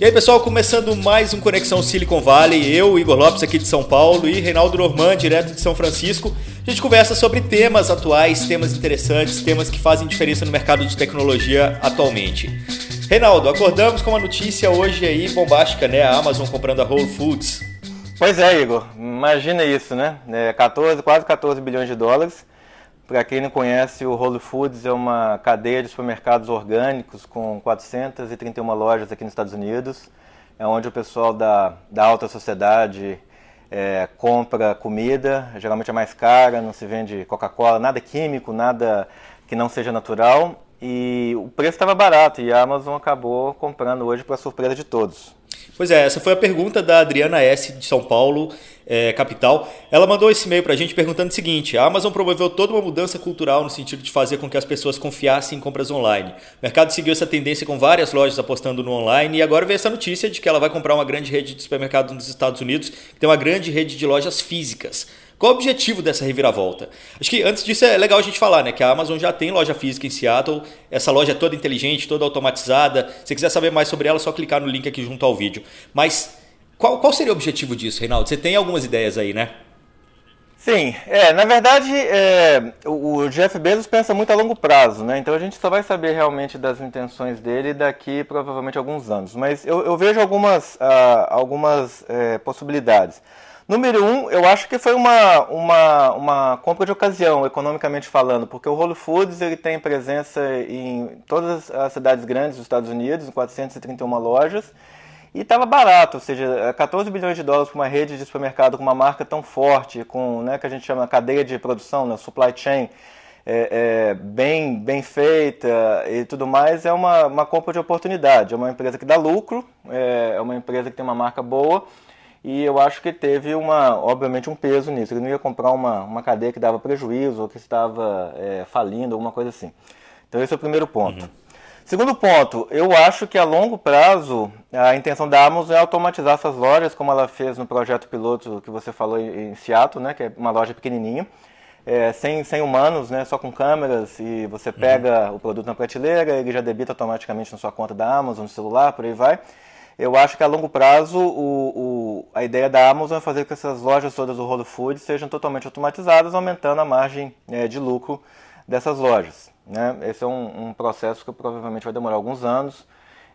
E aí, pessoal, começando mais um Conexão Silicon Valley. Eu, Igor Lopes, aqui de São Paulo, e Reinaldo Norman, direto de São Francisco. A gente conversa sobre temas atuais, temas interessantes, temas que fazem diferença no mercado de tecnologia atualmente. Reinaldo, acordamos com uma notícia hoje aí bombástica, né? A Amazon comprando a Whole Foods. Pois é, Igor. Imagina isso, né? É 14, quase 14 bilhões de dólares. Para quem não conhece, o Whole Foods é uma cadeia de supermercados orgânicos com 431 lojas aqui nos Estados Unidos. É onde o pessoal da, da alta sociedade é, compra comida, geralmente é mais cara, não se vende Coca-Cola, nada químico, nada que não seja natural. E o preço estava barato e a Amazon acabou comprando hoje para surpresa de todos. Pois é, essa foi a pergunta da Adriana S. de São Paulo, é, capital. Ela mandou esse e-mail para a gente perguntando o seguinte: a Amazon promoveu toda uma mudança cultural no sentido de fazer com que as pessoas confiassem em compras online. O mercado seguiu essa tendência com várias lojas apostando no online e agora veio essa notícia de que ela vai comprar uma grande rede de supermercado nos Estados Unidos, que tem uma grande rede de lojas físicas. Qual o objetivo dessa reviravolta? Acho que antes disso é legal a gente falar, né? Que a Amazon já tem loja física em Seattle. Essa loja é toda inteligente, toda automatizada. Se quiser saber mais sobre ela, é só clicar no link aqui junto ao vídeo. Mas qual, qual seria o objetivo disso, Reinaldo? Você tem algumas ideias aí, né? Sim, é, na verdade é, o, Jeff Bezos pensa muito a longo prazo, né? Então a gente só vai saber realmente das intenções dele daqui provavelmente alguns anos. Mas eu, eu vejo algumas, uh, algumas é, possibilidades. Número um, eu acho que foi uma, uma, uma compra de ocasião, economicamente falando, porque o Whole Foods ele tem presença em todas as cidades grandes dos Estados Unidos, em 431 lojas, e estava barato, ou seja, 14 bilhões de dólares para uma rede de supermercado com uma marca tão forte, com né, que a gente chama cadeia de produção, né, supply chain, é, é, bem, bem feita e tudo mais, é uma, uma compra de oportunidade. É uma empresa que dá lucro, é, é uma empresa que tem uma marca boa e eu acho que teve uma, obviamente, um peso nisso. Ele não ia comprar uma, uma cadeia que dava prejuízo ou que estava é, falindo, alguma coisa assim. Então esse é o primeiro ponto. Uhum. Segundo ponto, eu acho que a longo prazo a intenção da Amazon é automatizar essas lojas, como ela fez no projeto piloto que você falou em Seattle, né, que é uma loja pequenininha, é, sem, sem humanos, né, só com câmeras, e você pega uhum. o produto na prateleira, ele já debita automaticamente na sua conta da Amazon, no celular, por aí vai. Eu acho que a longo prazo o, o, a ideia da Amazon é fazer com que essas lojas todas do Whole Foods sejam totalmente automatizadas, aumentando a margem é, de lucro dessas lojas. Né? Esse é um, um, processo que provavelmente vai demorar alguns anos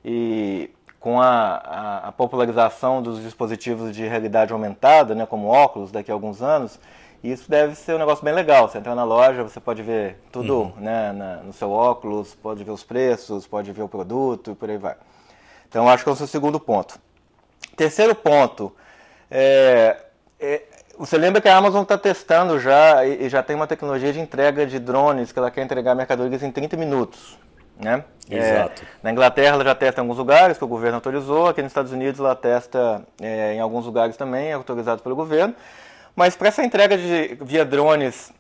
e com a, a, a, popularização dos dispositivos de realidade aumentada, né, como óculos, daqui a alguns anos, isso deve ser um negócio bem legal. Você entra na loja, você pode ver tudo uhum. né, na, no seu óculos, pode ver os preços, pode ver o produto e por aí vai. Então, acho que é o seu segundo ponto. Terceiro ponto, é, é, você lembra que a Amazon está testando já e, já tem uma tecnologia de entrega de drones que ela quer entregar mercadorias em 30 minutos. Né? É, Exato. É, na Inglaterra ela já testa em alguns lugares que o governo autorizou, aqui nos Estados Unidos ela testa é, em alguns lugares também, autorizado pelo governo. Mas para essa entrega de, via drones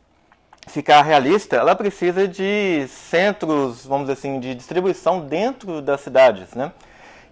ficar realista, ela precisa de centros, vamos dizer assim, de distribuição dentro das cidades, né?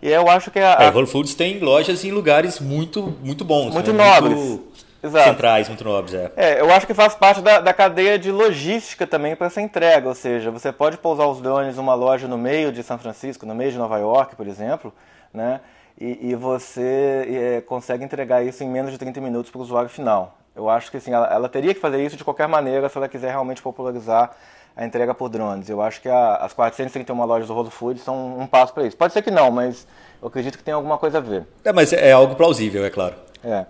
E eu acho que a, a... É, Whole Foods tem lojas em lugares muito, muito bons. Muito né? nobres. Muito Exato. centrais, muito nobres, é. É, eu acho que faz parte da, da cadeia de logística também para essa entrega, ou seja, você pode pousar os drones numa loja no meio de São Francisco, no meio de Nova York, por exemplo, né? E, e você é, consegue entregar isso em menos de 30 minutos para o usuário final. Eu acho que assim, ela, ela, teria que fazer isso de qualquer maneira se ela quiser realmente popularizar a entrega por drones. Eu acho que a, as 431 lojas do Whole Foods são um passo para isso. Pode ser que não, mas eu acredito que tem alguma coisa a ver. É, mas é algo plausível, é claro. É.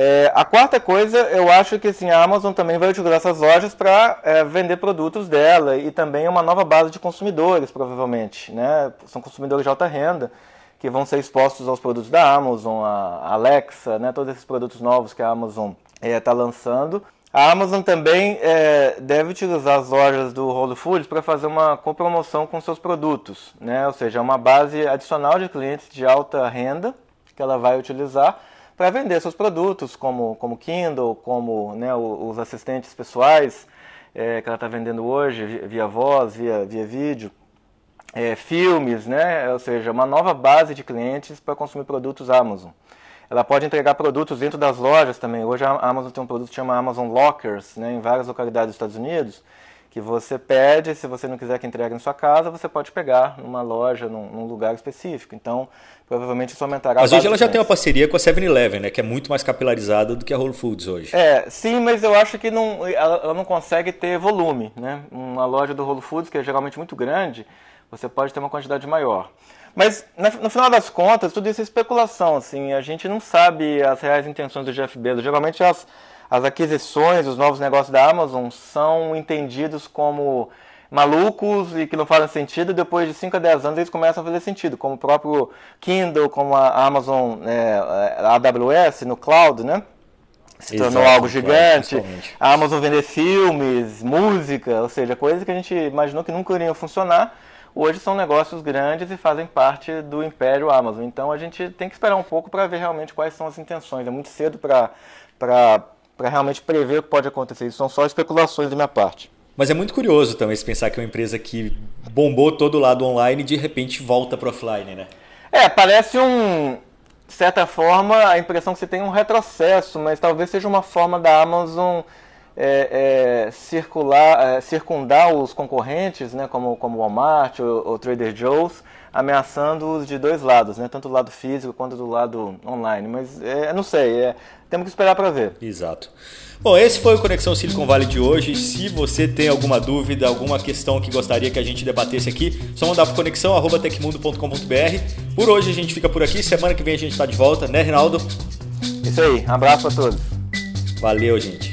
É, a quarta coisa, eu acho que assim, a Amazon também vai utilizar essas lojas para é, vender produtos dela e também uma nova base de consumidores, provavelmente. Né? São consumidores de alta renda que vão ser expostos aos produtos da Amazon, a Alexa, né? todos esses produtos novos que a Amazon está é, lançando. A Amazon também é, deve utilizar as lojas do Whole Foods para fazer uma copromoção com seus produtos, né? ou seja, uma base adicional de clientes de alta renda que ela vai utilizar para vender seus produtos, como, como Kindle, como né, os assistentes pessoais é, que ela está vendendo hoje via voz, via, via vídeo, é, filmes, né? ou seja, uma nova base de clientes para consumir produtos Amazon. Ela pode entregar produtos dentro das lojas também. Hoje a Amazon tem um produto que chama Amazon Lockers, né, em várias localidades dos Estados Unidos, que você pede, se você não quiser que entregue na sua casa, você pode pegar numa loja, num, num lugar específico. Então, provavelmente isso aumentará. Mas hoje ela já tem uma parceria com a 7-Eleven, né, que é muito mais capilarizada do que a Whole Foods hoje. É, sim, mas eu acho que não, ela, ela não consegue ter volume, né? Uma loja do Whole Foods, que é geralmente muito grande, você pode ter uma quantidade maior. Mas no final das contas, tudo isso é especulação, assim, a gente não sabe as reais intenções do Jeff Bezos. Geralmente as, as aquisições, os novos negócios da Amazon são entendidos como malucos e que não fazem sentido, depois de 5 a 10 anos eles começam a fazer sentido, como o próprio Kindle, como a Amazon, é, a AWS no cloud, né? Se Exato, tornou algo gigante. A Amazon vender filmes, música, ou seja, coisas que a gente imaginou que nunca iriam funcionar hoje são negócios grandes e fazem parte do império Amazon. Então a gente tem que esperar um pouco para ver realmente quais são as intenções. É muito cedo para realmente prever o que pode acontecer. Isso são só especulações da minha parte. Mas é muito curioso também se pensar que é uma empresa que bombou todo o lado online e de repente volta para offline, né? É, parece um. De certa forma, a impressão que você tem um retrocesso, mas talvez seja uma forma da Amazon é, é, circular, é, circundar os concorrentes, né, como, como Walmart ou, ou Trader Joe's, ameaçando-os de dois lados, né, tanto do lado físico quanto do lado online. Mas é, não sei, é, temos que esperar para ver. Exato. Bom, esse foi o Conexão Silicon Valley de hoje. Se você tem alguma dúvida, alguma questão que gostaria que a gente debatesse aqui, só mandar para conexão@tecmundo.com.br. Por hoje a gente fica por aqui. Semana que vem a gente está de volta, né, Rinaldo? Isso aí. Um abraço para todos. Valeu, gente.